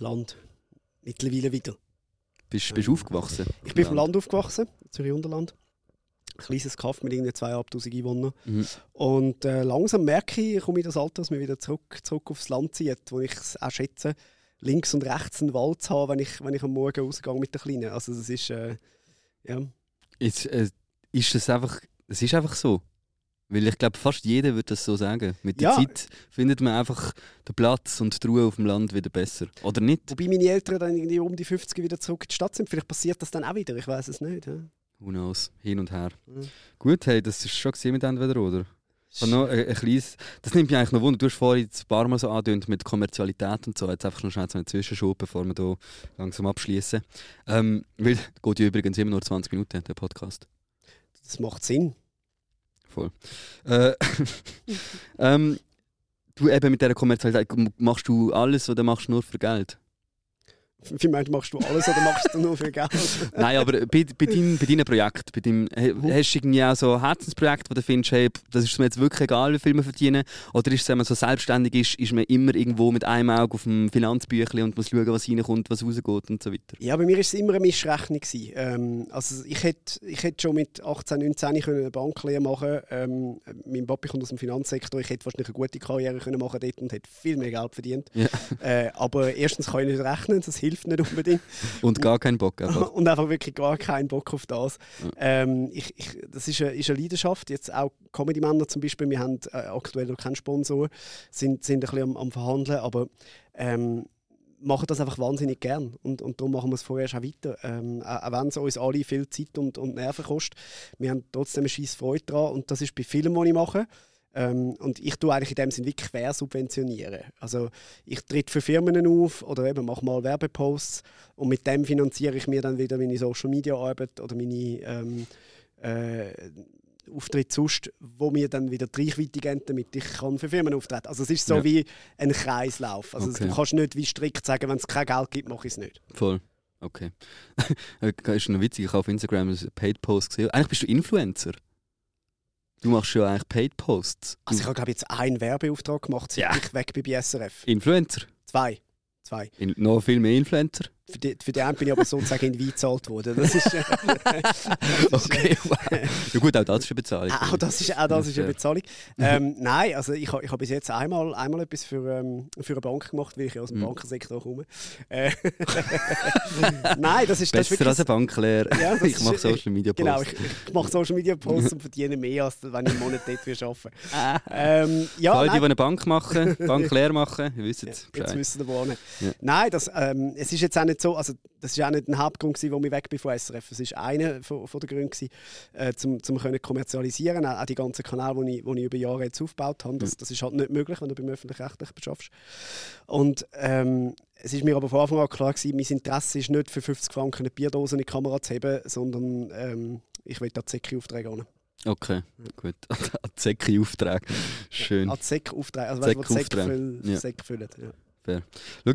Land. Mittlerweile wieder. Bist, bist du aufgewachsen? Ich bin vom Land aufgewachsen, Zürich Unterland. Ein kleines Kaff mit irgendwie 2'500 Einwohnern. Mhm. Und äh, langsam merke ich, ich komme in das Alter, dass mir wieder zurück, zurück aufs Land zieht, wo ich es auch schätze, links und rechts einen Wald zu haben, wenn ich, wenn ich am Morgen rausgehe mit der Kleinen. Also das ist, äh, ja. Ist, äh, ist das einfach, es ist einfach so. Weil ich glaube, fast jeder würde das so sagen. Mit der Ja. Zeit findet man einfach den Platz und die Ruhe auf dem Land wieder besser. Oder nicht? Wobei meine Eltern dann irgendwie um die 50 wieder zurück in die Stadt sind. Vielleicht passiert das dann auch wieder, ich weiß es nicht. Ja. Who knows? Hin und her. Mhm. Gut, hey, das ist schon mit entweder oder. Ich habe noch ein, ein kleines, das nimmt mich eigentlich noch Wunder. Du hast vorhin ein paar Mal so angedeutet mit Kommerzialität und so. Jetzt einfach noch schnell so eine Zwischenschub, bevor wir hier langsam abschließen. Ähm, weil, geht ja übrigens immer nur 20 Minuten, der Podcast. Das macht Sinn. Voll. Äh, [laughs] ähm, du eben mit dieser Kommerzialität, machst du alles oder machst du nur für Geld? Wie meinst du, machst du alles oder machst du nur für Geld? [laughs] Nein, aber bei, bei, dein, bei deinen Projekten, bei deinem, hast du irgendwie auch so ein Herzensprojekt, wo du findest, hey, das ist mir jetzt wirklich egal, wie viel wir verdienen? Oder ist es, wenn man so selbstständig ist, ist man immer irgendwo mit einem Auge auf dem Finanzbüchlein und muss schauen, was reinkommt, was rausgeht und so weiter? Ja, bei mir war es immer eine Mischrechnung. Ähm, also ich hätte, ich hätte schon mit 18, 19 können eine Banklehre machen ähm, Mein Papi kommt aus dem Finanzsektor. Ich hätte wahrscheinlich eine gute Karriere können machen dort und hätte viel mehr Geld verdient. Ja. Äh, aber erstens kann ich nicht rechnen, das hilft nicht unbedingt. [laughs] Und gar keinen Bock einfach. [laughs] und einfach wirklich gar keinen Bock auf das. Ja. Ähm, ich, ich, das ist eine, ist eine Leidenschaft. Jetzt auch Comedy-Männer zum Beispiel, wir haben äh, aktuell noch keinen Sponsor, sind, sind ein bisschen am, am Verhandeln, aber ähm, machen das einfach wahnsinnig gern und, und darum machen wir es vorerst auch weiter. Ähm, auch auch wenn es uns alle viel Zeit und, und Nerven kostet, wir haben trotzdem eine scheisse Freude daran und das ist bei Filmen, die ich mache. Ähm, und ich tue eigentlich in dem Sinn wirklich quer subventionieren. Also ich trete für Firmen auf oder eben mache mal Werbeposts und mit dem finanziere ich mir dann wieder meine Social Media Arbeit oder meine ähm, äh, Auftritte sonst, wo mir dann wieder die Reichweite geben, damit ich kann für Firmen auftreten Also es ist so Ja. wie ein Kreislauf. Also Okay. du kannst nicht wie strikt sagen, wenn es kein Geld gibt, mache ich es nicht. Voll. Okay. [laughs] ist noch witzig, ich habe auf Instagram einen Paid-Post gesehen. Eigentlich bist du Influencer. Du machst schon eigentlich Paid-Posts. Also ich habe glaube jetzt einen Werbeauftrag gemacht, seit Ja. ich weg bin bei SRF. Influencer. Zwei. Zwei. In, noch viel mehr Influencer. Für die, für einen bin ich aber sozusagen in Wein gezahlt worden. Das ist, äh, [laughs] Okay, wow. Ja gut, auch das ist eine Bezahlung. auch das ist, auch das ist eine. Bezahlung. Ähm, nein, also ich, habe- ich habe bis jetzt einmal, einmal etwas für, ähm, für eine Bank gemacht, weil ich ja aus dem Mhm. Bankensektor komme. Äh, [laughs] nein, das ist, das ist Besser als wirklich... ein Banklehrer. Ja, das [laughs] ich mache Social Media Posts. Genau, ich, ich mache Social Media Posts und verdiene mehr, als wenn ich einen Monat dort würde arbeiten Ah. ähm, ja, Alle, die eine Bank machen, Banklehre machen, ihr wisst ja, jetzt wissen wir wohnen. Ja. Nein, das, ähm, es ist jetzt auch nicht so, also das ist auch nicht ein Hauptgrund, gewesen, warum ich weg bin von SRF. Es ist einer von, von der Gründe, gewesen, äh, zum, zum können kommerzialisieren, auch, auch die ganzen Kanäle, die ich, die ich über Jahre jetzt aufgebaut habe. Das, das ist halt nicht möglich, wenn du beim öffentlich-rechtlichen beschaffst. Und ähm, es ist mir aber von Anfang an klar gewesen, mein Interesse ist nicht für 50 Franken eine Bierdose in die Kamera zu heben, sondern ähm, ich will da Zecki-Aufträge an. Okay, gut. [laughs] An Zecki-Auftrag. Schön. An Zeck-Aufträge, also weißt du, die Säcke Zeck-Aufträge, füll, ja. Ja.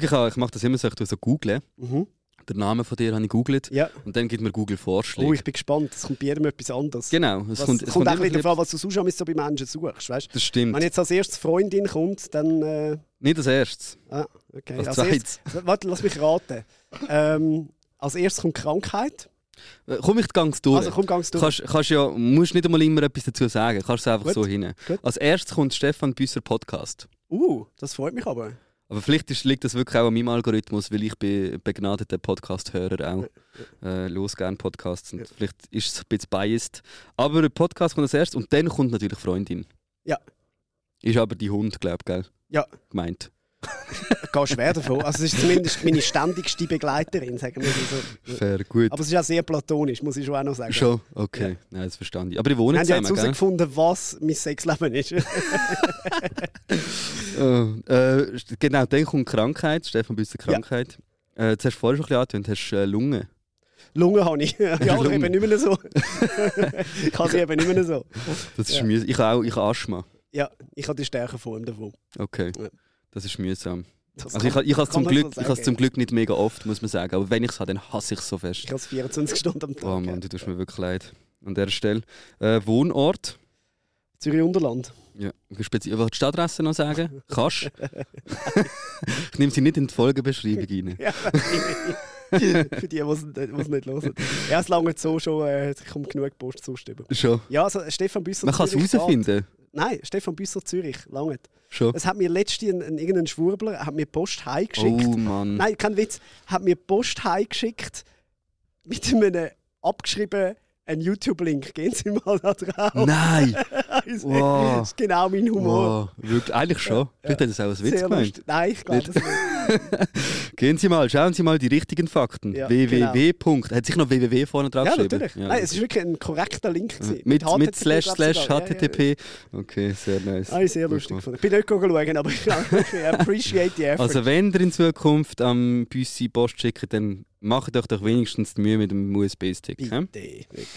Schau, ich, ich mache das immer so, ich tue so googlen. Mhm. Den Namen von dir habe ich googelt ja. und dann gibt mir Google Vorschläge. Oh, ich bin gespannt. Es kommt bei jedem etwas anderes. genau, es Was, kommt, es kommt kommt auch wieder davon, was du sonst so bei Menschen suchst. Weißt? Das stimmt. Wenn jetzt als erstes Freundin kommt, dann. Äh, Nicht als erstes. ah, okay. Als Als zweites. [laughs] erstes, warte, lass mich raten. Ähm, als erstes kommt Krankheit. Äh, Komm ich ganz durch. Also komm, ganz durch. Kannst, kannst ja, musst nicht einmal immer etwas dazu sagen, kannst es einfach Gut. so hin. Gut. Als erstes kommt Stefan Büsser Podcast. Uh, das freut mich aber. Aber vielleicht ist, liegt das wirklich auch an meinem Algorithmus, weil ich bin begnadeter Podcast-Hörer auch. Äh, los gerne Podcasts und Ja. vielleicht ist es ein bisschen biased. Aber der Podcast kommt als erstes und dann kommt natürlich Freundin. Ja. Ist aber die Hund, glaube ich, gell? Ja. Gemeint. [laughs] Gehe schwer davon. Also es ist zumindest meine ständigste Begleiterin, sagen wir mal so. Fair, gut. Aber es ist auch sehr platonisch, muss ich schon auch noch sagen. Schon? Okay, Nein, das verstand ich. Aber ich wohne ja jetzt zusammen, gell? herausgefunden, was mein Sexleben ist. Äh, [laughs] äh, genau, dann kommt Krankheit, Stefan Büsser Krankheit. Äh, das hast du vorher schon ein bisschen angetönt, hast äh, Lunge. Lunge habe ich. [laughs] ja, aber eben nicht mehr so. ich habe sie eben nicht mehr so. Das ist Ja. mühsam. Ich habe auch ich habe Asthma. Ja, ich habe die Stärkeform davon. Okay, Ja. Das ist mühsam. Das Also ich, kann- ich habe es zum, Glück, ich zum Glück nicht mega oft, muss man sagen. Aber wenn ich es habe, dann hasse ich es so fest. Ich habe es 24 Stunden am Tag. Oh. Mann, du tust mir wirklich leid. An dieser Stelle. Äh, Wohnort. Zürich Unterland. Ja. Spezi Willst du die Stadtadresse noch sagen? Kannst [laughs] Ich nehme sie nicht in die Folgebeschreibung rein. [laughs] Ja, für die, die es nicht hören. Ja, es lange so schon, äh, es kommt genug Post über. Schon. Ja, also Stefan Büsser Man kann es herausfinden. Nein, Stefan Büsser Zürich, lange. Schon. Es hat mir letztens ein, ein, irgendein Schwurbler hat mir Post heimgeschickt. Oh Mann. Nein, kein Witz. Hat mir Post heimgeschickt mit einem abgeschriebenen YouTube-Link. Gehen Sie mal da drauf. Nein! [laughs] Das Wow. ist genau mein Humor. Wow. Wirklich, eigentlich schon. Vielleicht hat es auch als Witz Sehr gemeint. lustig. Nein, ich glaube es nicht. [laughs] Gehen Sie mal, schauen Sie mal die richtigen Fakten. Ja, www. Punkt- Hat sich noch www vorne drauf Ja, geschrieben? natürlich. Nein, es ist wirklich ein korrekter Link. gewesen. mit, mit HTTP slash slash. Ja, ja, ja. http. Okay, sehr nice. Ah, sehr lustig. Ich bin nicht schauen, aber ich appreciate the effort. Also wenn ihr in Zukunft am Büssi Post schickt, dann macht euch doch wenigstens die Mühe mit dem USB-Stick. Bitte, wirklich.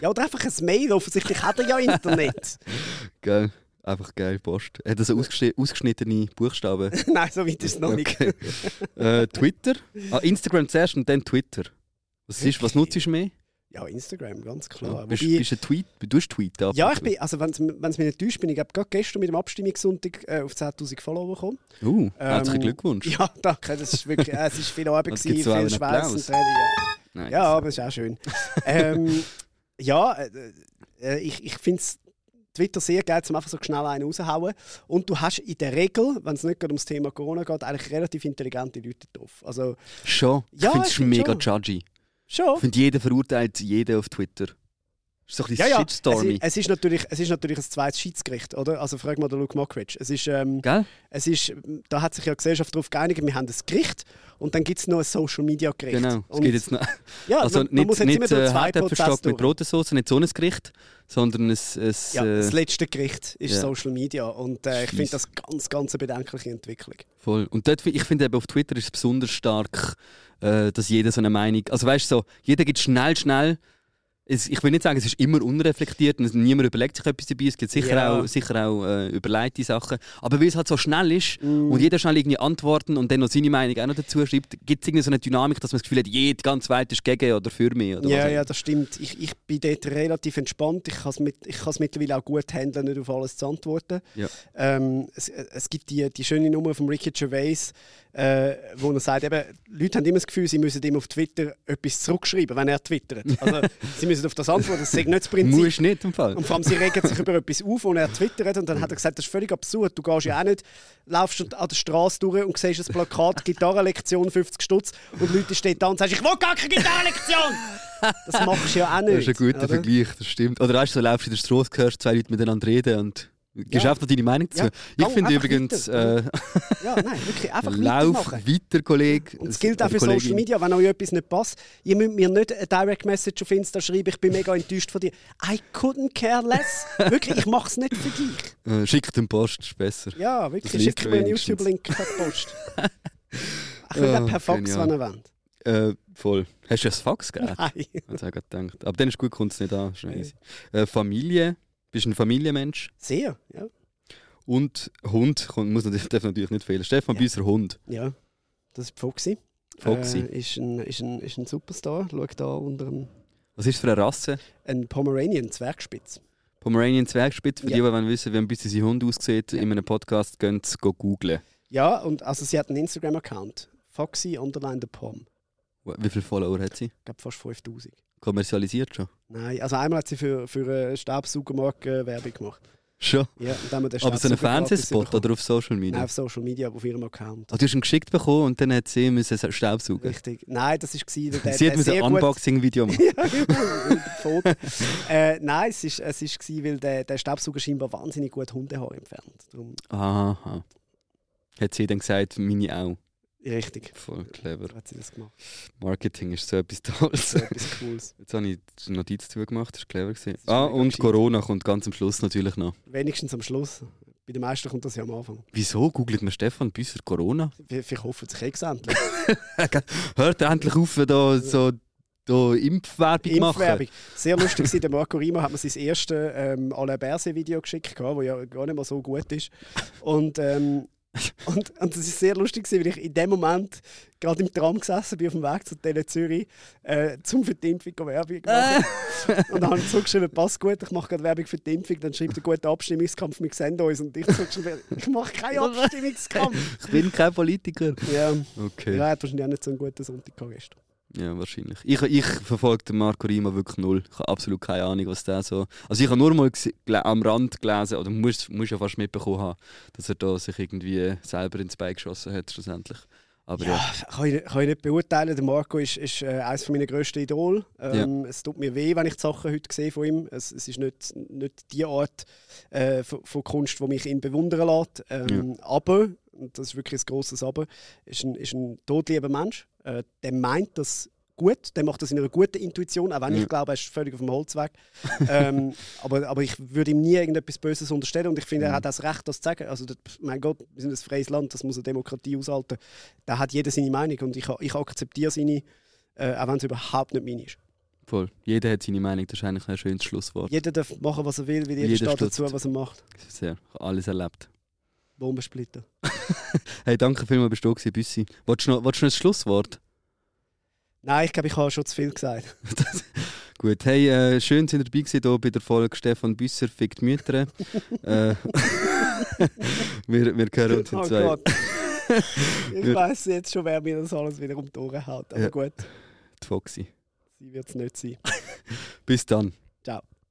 Ja, oder einfach ein Mail. Offensichtlich hat er ja Internet. [laughs] Geil. Einfach geil, Post. Hat er so ausgeschni- ausgeschnittene Buchstaben? [laughs] Nein, so weit ist es noch nicht. Okay. [laughs] äh, Twitter? Ah, Instagram zuerst und dann Twitter. Was, ist, was nutzt du mehr? Ja, Instagram, ganz klar. Ja, bist, Wobei- bist du ein Tweet? Du hast Tweet ab ja, ich bin, also wenn es mich nicht täuscht, bin ich gerade gestern mit dem Abstimmungssonntag äh, auf 10'000 Follower gekommen. Uh, herzlichen Ähm, Glückwunsch. Ja, danke. Das ist wirklich, äh, es ist viel Arbeit, Das gewesen, auch viel Schweiß und Tränen. Ja. Nice. ja, aber es ist auch schön. [laughs] ähm, ja, äh, äh, ich, ich finde es Twitter sehr geil, um einfach so schnell einen rauszuhauen. Und du hast in der Regel, wenn es nicht gerade ums Thema Corona geht, eigentlich relativ intelligente Leute drauf. Also Schon. Ja, ich finde es mega schon. judgy. schon. Ich finde, jeder verurteilt jeden auf Twitter. ist so ein Ja, bisschen ja. Es, Shitstormy. ist- es, ist natürlich, es ist natürlich ein zweites Schiedsgericht, oder? Also frag mal den Luke Mockridge. Es ist, ähm, es ist, da hat sich ja die Gesellschaft darauf geeinigt, wir haben ein Gericht und dann gibt es noch ein Social Media Gericht. Genau. Es geht jetzt noch, ja, also man, nicht, muss jetzt nicht immer äh, zwei mit. Brotensauce, nicht so ein Gericht, sondern ein, ein Ja, äh, das letzte Gericht ist ja. Social Media und äh, ich finde das ganz, ganz eine bedenkliche Entwicklung. Voll. Und dort, ich finde eben auf Twitter ist es besonders stark, äh, dass jeder so eine Meinung. Also weißt du, so, jeder gibt schnell, schnell. Es, ich will nicht sagen, es ist immer unreflektiert und niemand überlegt sich etwas dabei. Es gibt sicher Ja. auch, sicher auch äh, überleitete Sachen. Aber weil es halt so schnell ist Mm. und jeder schnell irgendwie antworten und dann noch seine Meinung auch noch dazu schreibt, gibt es irgendwie so eine Dynamik, dass man das Gefühl hat, jede ganz weit ist gegen oder für mich. Oder Ja, ja, das stimmt. Ich, ich bin dort relativ entspannt. Ich kann es mit, ich mittlerweile auch gut handeln, nicht auf alles zu antworten. Ja. Ähm, es, es gibt die, die schöne Nummer von Ricky Gervais, äh, wo er sagt, eben, Leute haben immer das Gefühl, sie müssen ihm auf Twitter etwas zurückschreiben, wenn er twittert. Also, [laughs] sie müssen auf das antworten. Das ist nicht das Prinzip. Musst nicht im Fall. Und vor allem, sie regen sich über etwas auf, und er twittert. Und dann hat er gesagt, das ist völlig absurd. Du gehst ja auch nicht, laufst an der Straße durch und siehst ein Plakat, Gitarrenlektion 50 Stutz, und Leute stehen da und sagen, ich will gar keine Gitarrenlektion! Das machst du ja auch nicht. Das ist ein guter oder? Vergleich, das stimmt. Oder weißt du, so du in der Straße, hörst zwei Leute miteinander reden und gibst Ja. deine Meinung dazu. Ja, ich finde übrigens, weiter. äh, Ja, nein, wirklich, [laughs] einfach lauf weiter, Kollege. Und es gilt auch für Social Kollegin. Media, wenn euch etwas nicht passt. Ihr müsst mir nicht eine Direct Message auf Insta schreiben, ich bin mega [laughs] enttäuscht von dir. I couldn't care less. Wirklich, ich mache es nicht für dich. [laughs] Äh, schick den Post, ist besser. Ja, wirklich, schickt mir einen. YouTube-Link per Post. Ich will auch per Fax, genial. wenn ihr wollt. Äh, voll. Hast du ein Fax gegeben? Nein. Hat ich gedacht. Aber dann ist gut, kommt es nicht an. easy. Äh, Familie. Bist ein Familienmensch. Sehr, ja. Und Hund. Muss natürlich, darf natürlich nicht fehlen. Stefan Ja. Büsser Hund. ja. Das ist Foxy. Foxy. Äh, ist, ein, ist, ein, ist ein Superstar. Schau da unter einem Was ist das für eine Rasse? ein Pomeranian Zwergspitz. Pomeranian Zwergspitz. Für Ja. die, die wollen wissen, wie ein bisschen sein Hund aussieht, Ja. in einem Podcast, gehen sie go googlen. Ja, und also sie hat einen Instagram-Account. Foxy underline the Pom. Wie viele Follower hat sie? Ich glaube fast 5000. Kommerzialisiert schon? Nein, also einmal hat sie für, für eine Staubsaugermarke Werbung gemacht. Schon? Ja, und dann haben wir den Aber so einen Fernsehspot oder auf Social Nein, Media? auf Social Media, auf ihrem Account. Ah, du hast ihn geschickt bekommen und dann hat sie müssen Staubsaugen. Richtig. Nein, das war der, Sie hat ein Unboxing-Video [laughs] machen. ja, genau. Äh, nein, es ist, es ist gewesen, weil der, der Staubsauger scheinbar wahnsinnig gut Hundehaar entfernt. Darum, Aha. Hat sie dann gesagt, meine auch. Richtig. Voll clever. Hat sie das gemacht. Marketing ist so etwas Tolles. So etwas Cooles. [laughs] Jetzt habe ich die Notiz zugemacht, das war clever. Gewesen. ist Ah, und gescheit. Corona kommt ganz am Schluss natürlich noch. Wenigstens am Schluss. Bei den meisten kommt das ja am Anfang. Wieso googelt man Stefan Büsser Corona? Vielleicht hoffen sich endlich. [laughs] Hört endlich auf, da so da Impfwerbung machen. Impfwerbung. Sehr lustig war, der Marco Rima hat mir sein erstes ähm, Alain Berset-Video geschickt, das ja gar nicht mal so gut ist. Und, ähm, [laughs] und, und das ist sehr lustig, weil ich in dem Moment gerade im Tram gesessen bin auf dem Weg zu Tele Zürich, äh, zum für die Impfung Werbung machen. und dann habe ich zurückgeschrieben, passt gut, ich mache gerade Werbung für die Impfung. Dann schreibt er, guter Abstimmungskampf, wir sehen uns. Und ich zurückgeschrieben, ich mache keinen [laughs] Abstimmungskampf. Ich bin kein Politiker. ja, Okay. er hat wahrscheinlich auch nicht so einen guten Sonntag gehabt gestern. Ja, wahrscheinlich. Ich, ich verfolge den Marco Rima wirklich null. Ich habe absolut keine Ahnung, was der so. Also ich habe nur mal am Rand gelesen, oder muss, muss ja fast mitbekommen haben, dass er da sich irgendwie selber ins Bein geschossen hat schlussendlich. Aber ja. Ja, kann ich, kann ich nicht beurteilen. Der Marco ist, ist äh, eines meiner grössten Idole. Ähm, Es tut mir weh, wenn ich die Sachen heute sehe von ihm. Es, es ist nicht, nicht die Art äh, von, von Kunst, die mich ihn bewundern lässt. Ähm, Aber, und das ist wirklich ein grosses Aber, ist ein, ist ein todlieber Mensch. Äh, der meint das gut, der macht das in einer guten Intuition, auch wenn Ja. ich glaube, er ist völlig auf dem Holzweg. ähm, [laughs] aber, aber ich würde ihm nie irgendetwas Böses unterstellen und ich finde, er hat das Recht, das zu sagen. Also, das, mein Gott, wir sind ein freies Land, das muss eine Demokratie aushalten. Da hat jeder seine Meinung und ich, ich akzeptiere seine, äh, auch wenn es überhaupt nicht meine ist. Voll. Jeder hat seine Meinung, das ist eigentlich ein schönes Schlusswort. Jeder darf machen, was er will, weil jeder, Jeder steht dazu, was er macht. Sehr. Alles erlebt. Bombensplitter. [laughs] Hey, danke vielmals, bist du da gewesen, Büssi. Wolltest du noch, willst du noch ein Schlusswort? Nein, ich glaube, ich habe schon zu viel gesagt. [laughs] Gut, hey, äh, schön, sind ihr dabei gewesen, hier bei der Folge Stefan Büsser fickt Mütter. äh, [laughs] wir, wir hören uns in Oh zwei. Gott. [laughs] ich weiß jetzt schon, wer mir das alles wieder um die Ohren haut. Aber Ja. gut, Die Foxy. sie wird es nicht sein. Bis dann.